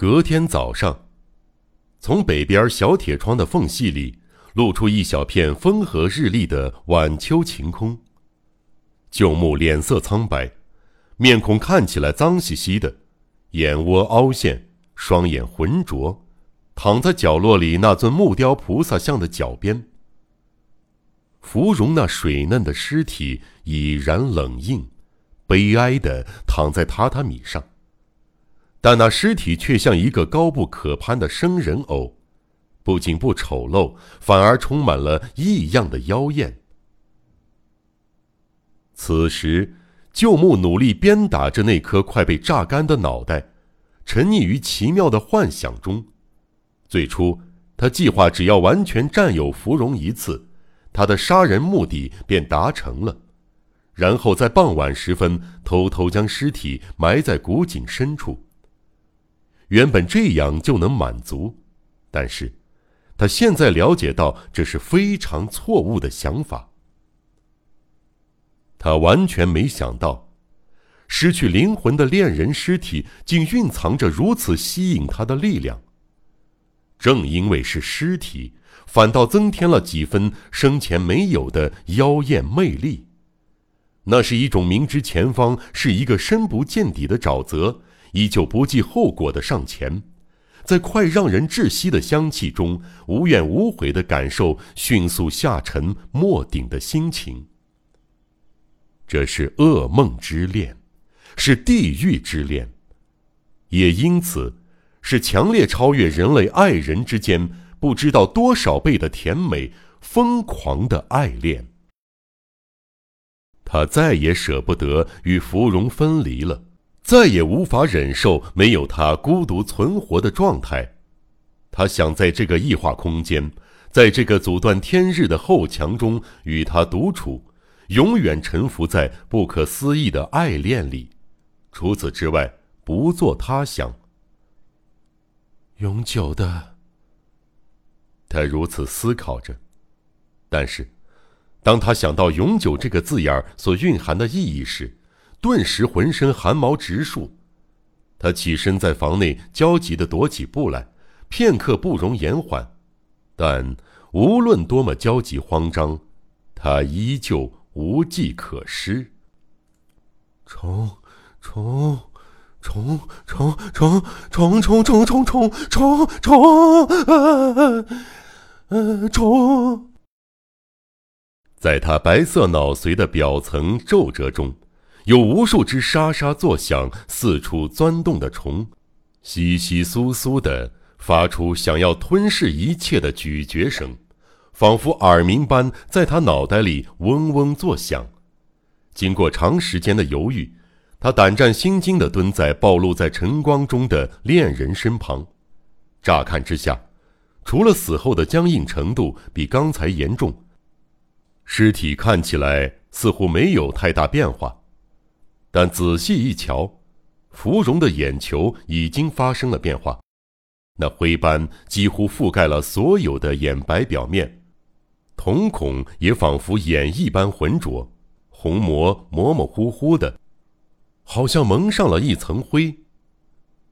隔天早上，从北边小铁窗的缝隙里露出一小片风和日丽的晚秋晴空。旧木脸色苍白，面孔看起来脏兮兮的，眼窝凹陷，双眼浑浊，躺在角落里那尊木雕菩萨像的脚边。芙蓉那水嫩的尸体已然冷硬，悲哀的躺在榻榻米上，但那尸体却像一个高不可攀的生人偶，不仅不丑陋，反而充满了异样的妖艳。此时，旧木努力鞭打着那颗快被榨干的脑袋，沉溺于奇妙的幻想中。最初，他计划只要完全占有芙蓉一次，他的杀人目的便达成了。然后在傍晚时分，偷偷将尸体埋在古井深处。原本这样就能满足，但是，他现在了解到这是非常错误的想法。他完全没想到，失去灵魂的恋人尸体竟蕴藏着如此吸引他的力量。正因为是尸体，反倒增添了几分生前没有的妖艳魅力。那是一种明知前方是一个深不见底的沼泽，依旧不计后果的上前，在快让人窒息的香气中，无怨无悔的感受迅速下沉没顶的心情。这是噩梦之恋，是地狱之恋，也因此，是强烈超越人类爱人之间不知道多少倍的甜美、疯狂的爱恋。他再也舍不得与芙蓉分离了，再也无法忍受没有他孤独存活的状态。他想在这个异化空间，在这个阻断天日的后墙中与他独处。永远沉浮在不可思议的爱恋里，除此之外不做他想。永久的，他如此思考着。但是，当他想到“永久”这个字眼所蕴含的意义时，顿时浑身汗毛直竖。他起身在房内焦急地踱起步来，片刻不容延缓。但无论多么焦急慌张，他依旧。无计可施。冲冲冲冲冲冲冲冲冲冲冲冲！呃冲！在他白色脑髓的表层皱褶中，有无数只沙沙作响、四处钻动的虫，窸窸窣窣的发出想要吞噬一切的咀嚼声。仿佛耳鸣般在他脑袋里嗡嗡作响。经过长时间的犹豫，他胆战心惊地蹲在暴露在晨光中的恋人身旁。乍看之下，除了死后的僵硬程度比刚才严重，尸体看起来似乎没有太大变化。但仔细一瞧，芙蓉的眼球已经发生了变化，那灰斑几乎覆盖了所有的眼白表面。瞳孔也仿佛眼一般浑浊，虹膜模模糊糊的，好像蒙上了一层灰。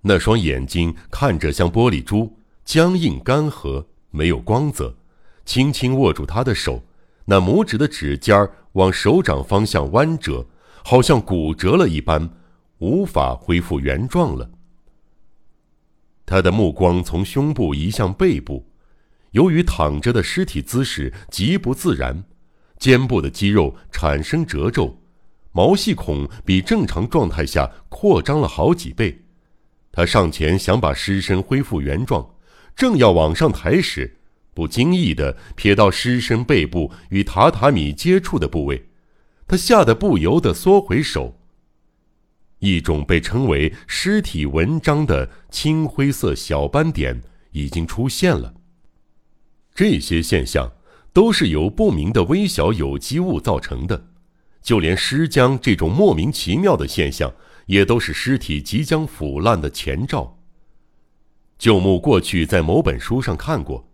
那双眼睛看着像玻璃珠，僵硬干涸，没有光泽。轻轻握住他的手，那拇指的指尖儿往手掌方向弯折，好像骨折了一般，无法恢复原状了。他的目光从胸部移向背部。由于躺着的尸体姿势极不自然，肩部的肌肉产生褶皱，毛细孔比正常状态下扩张了好几倍。他上前想把尸身恢复原状，正要往上抬时，不经意地瞥到尸身背部与榻榻米接触的部位，他吓得不由得缩回手。一种被称为“尸体纹章”的青灰色小斑点已经出现了。这些现象都是由不明的微小有机物造成的，就连尸僵这种莫名其妙的现象，也都是尸体即将腐烂的前兆。旧木过去在某本书上看过，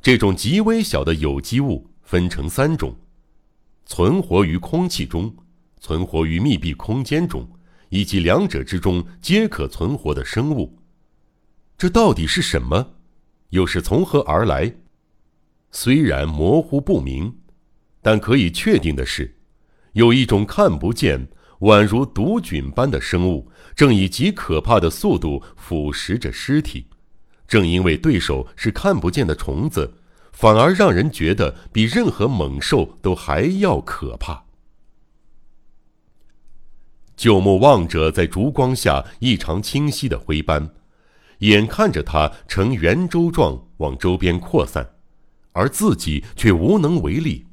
这种极微小的有机物分成三种：存活于空气中、存活于密闭空间中，以及两者之中皆可存活的生物。这到底是什么？又是从何而来？虽然模糊不明，但可以确定的是，有一种看不见、宛如毒菌般的生物，正以极可怕的速度腐蚀着尸体。正因为对手是看不见的虫子，反而让人觉得比任何猛兽都还要可怕。旧木望着在烛光下异常清晰的灰斑，眼看着它呈圆周状往周边扩散，而自己却无能为力。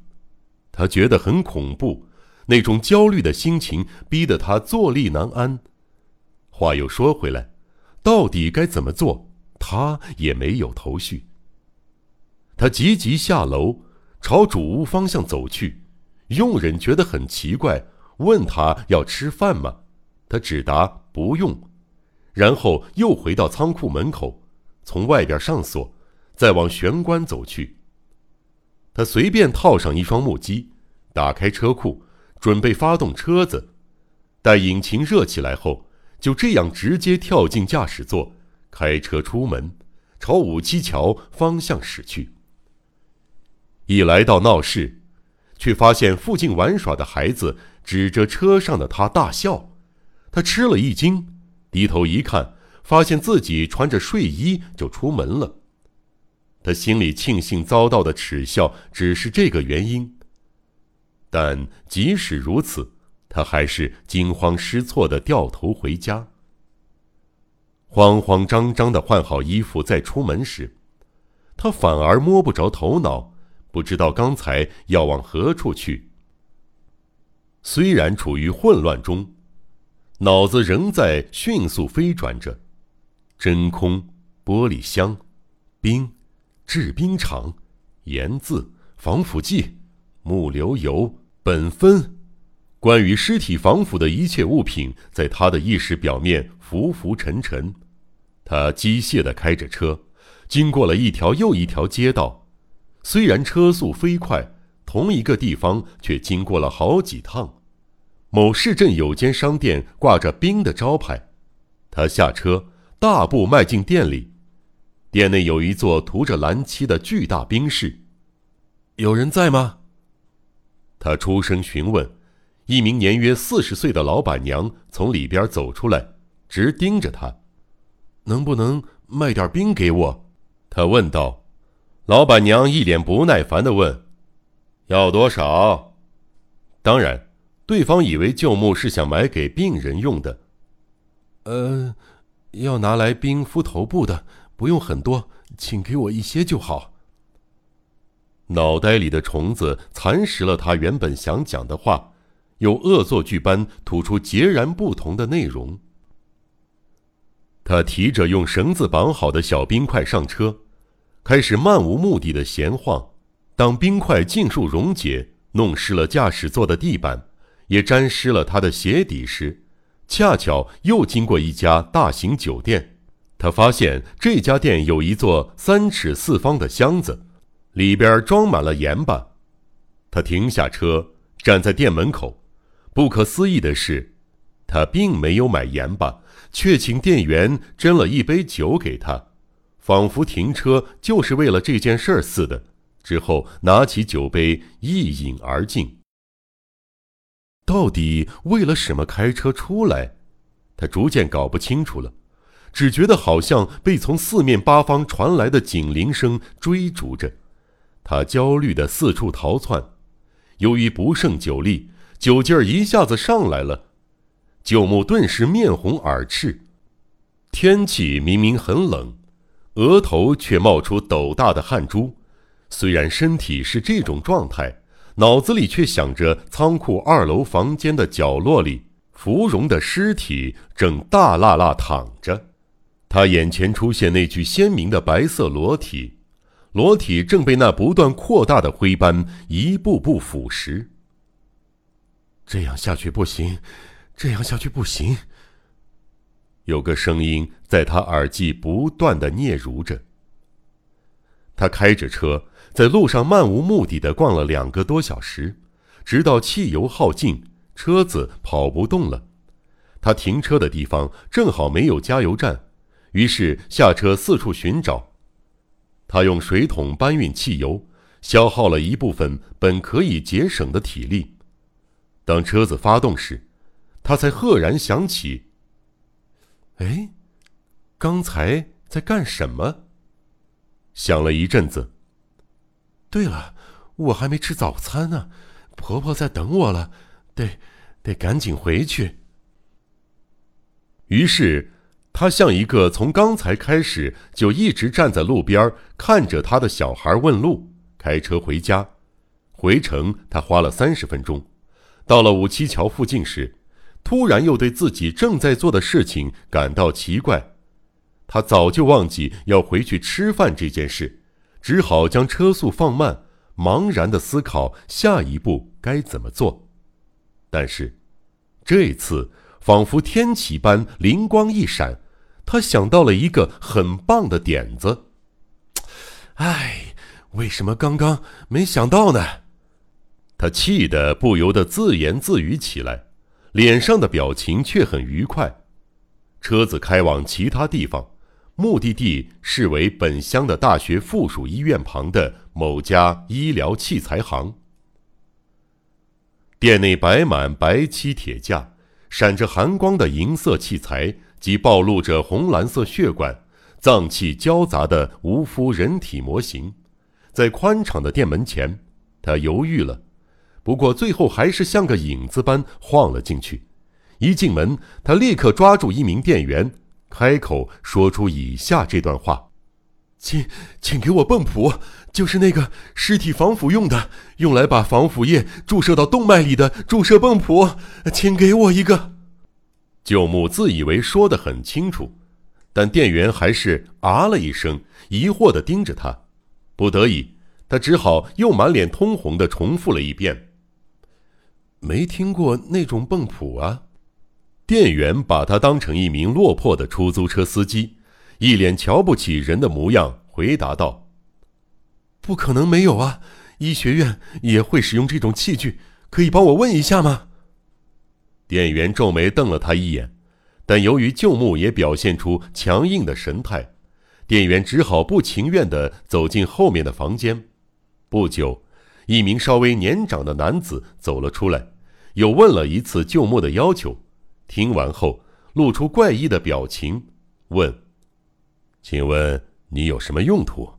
他觉得很恐怖，那种焦虑的心情逼得他坐立难安。话又说回来，到底该怎么做？他也没有头绪。他急急下楼，朝主屋方向走去。佣人觉得很奇怪，问他要吃饭吗？他只答不用，然后又回到仓库门口，从外边上锁，再往玄关走去。他随便套上一双木屐，打开车库，准备发动车子。待引擎热起来后，就这样直接跳进驾驶座。开车出门，朝五七桥方向驶去。一来到闹市，却发现附近玩耍的孩子指着车上的他大笑，他吃了一惊，低头一看，发现自己穿着睡衣就出门了。他心里庆幸遭到的耻笑只是这个原因，但即使如此，他还是惊慌失措的掉头回家。慌慌张张的换好衣服再出门时，他反而摸不着头脑，不知道刚才要往何处去。虽然处于混乱中，脑子仍在迅速飞转着：真空、玻璃箱、冰、制冰厂、盐渍、防腐剂、木流油、苯酚，关于尸体防腐的一切物品，在他的意识表面浮浮沉沉。他机械地开着车，经过了一条又一条街道，虽然车速飞快，同一个地方却经过了好几趟。某市镇有间商店挂着“冰”的招牌，他下车，大步迈进店里。店内有一座涂着蓝漆的巨大冰室，有人在吗？他出声询问，一名年约四十岁的老板娘从里边走出来，直盯着他。能不能卖点冰给我？他问道。老板娘一脸不耐烦的问：“要多少？”当然，对方以为旧木是想买给病人用的。呃，要拿来冰敷头部的，不用很多，请给我一些就好。脑袋里的虫子蚕食了他原本想讲的话，又恶作剧般吐出截然不同的内容。他提着用绳子绑好的小冰块上车，开始漫无目的的闲晃。当冰块尽数溶解，弄湿了驾驶座的地板，也沾湿了他的鞋底时，恰巧又经过一家大型酒店。他发现这家店有一座三尺四方的箱子，里边装满了盐巴。他停下车，站在店门口。不可思议的是，他并没有买盐巴。却请店员斟了一杯酒给他，仿佛停车就是为了这件事儿似的。之后拿起酒杯一饮而尽。到底为了什么开车出来？他逐渐搞不清楚了，只觉得好像被从四面八方传来的警铃声追逐着。他焦虑的四处逃窜，由于不胜酒力，酒劲儿一下子上来了。九木顿时面红耳赤，天气明明很冷，额头却冒出斗大的汗珠。虽然身体是这种状态，脑子里却想着仓库二楼房间的角落里，芙蓉的尸体正大辣辣躺着。他眼前出现那具鲜明的白色裸体，裸体正被那不断扩大的灰斑一步步腐蚀。这样下去不行。这样下去不行。有个声音在他耳际不断的嗫嚅着。他开着车在路上漫无目的的逛了两个多小时，直到汽油耗尽，车子跑不动了。他停车的地方正好没有加油站，于是下车四处寻找。他用水桶搬运汽油，消耗了一部分本可以节省的体力。当车子发动时，他才赫然想起：“哎，刚才在干什么？”想了一阵子。对了，我还没吃早餐呢，婆婆在等我了，得得赶紧回去。于是，他像一个从刚才开始就一直站在路边看着他的小孩问路，开车回家。回程他花了三十分钟。到了五七桥附近时，突然又对自己正在做的事情感到奇怪。他早就忘记要回去吃饭这件事，只好将车速放慢，茫然的思考下一步该怎么做。但是，这次仿佛天启般灵光一闪，他想到了一个很棒的点子。唉，为什么刚刚没想到呢？他气得不由得自言自语起来，脸上的表情却很愉快。车子开往其他地方，目的地是为本乡的大学附属医院旁的某家医疗器材行。店内摆满白漆铁架，闪着寒光的银色器材及暴露着红蓝色血管、脏器交杂的无肤人体模型。在宽敞的店门前，他犹豫了。不过最后还是像个影子般晃了进去。一进门，他立刻抓住一名店员，开口说出以下这段话：“请，请给我泵浦，就是那个尸体防腐用的，用来把防腐液注射到动脉里的注射泵浦，请给我一个。”舅母自以为说得很清楚，但店员还是啊了一声，疑惑地盯着他。不得已，他只好又满脸通红地重复了一遍。没听过那种泵谱啊！店员把他当成一名落魄的出租车司机，一脸瞧不起人的模样，回答道：“不可能没有啊！医学院也会使用这种器具，可以帮我问一下吗？”店员皱眉瞪了他一眼，但由于旧木也表现出强硬的神态，店员只好不情愿地走进后面的房间。不久，一名稍微年长的男子走了出来。又问了一次旧木的要求，听完后露出怪异的表情，问：“请问你有什么用途？”“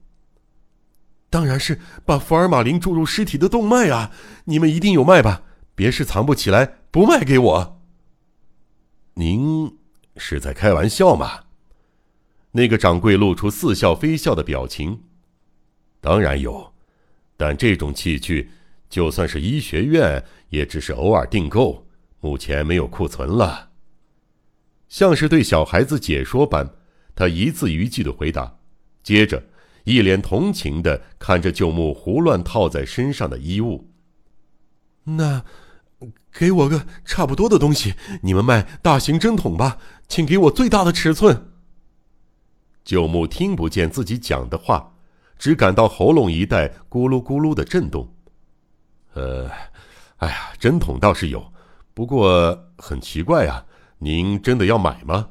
当然是把福尔马林注入尸体的动脉啊！你们一定有卖吧？别是藏不起来不卖给我？”“您是在开玩笑吗？”那个掌柜露出似笑非笑的表情。“当然有，但这种器具……”就算是医学院，也只是偶尔订购，目前没有库存了。像是对小孩子解说般，他一字一句的回答，接着一脸同情的看着旧木胡乱套在身上的衣物。那，给我个差不多的东西，你们卖大型针筒吧，请给我最大的尺寸。旧木听不见自己讲的话，只感到喉咙一带咕噜咕噜的震动。呃，哎呀，针筒倒是有，不过很奇怪啊，您真的要买吗？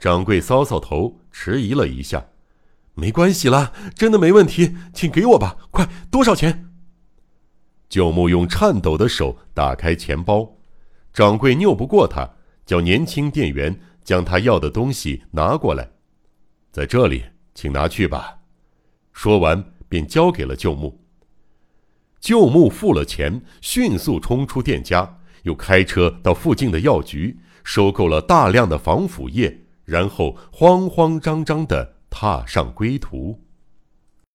掌柜搔搔头，迟疑了一下，没关系啦，真的没问题，请给我吧，快，多少钱？九木用颤抖的手打开钱包，掌柜拗不过他，叫年轻店员将他要的东西拿过来，在这里，请拿去吧。说完，便交给了旧木。旧木付了钱，迅速冲出店家，又开车到附近的药局，收购了大量的防腐液，然后慌慌张张地踏上归途。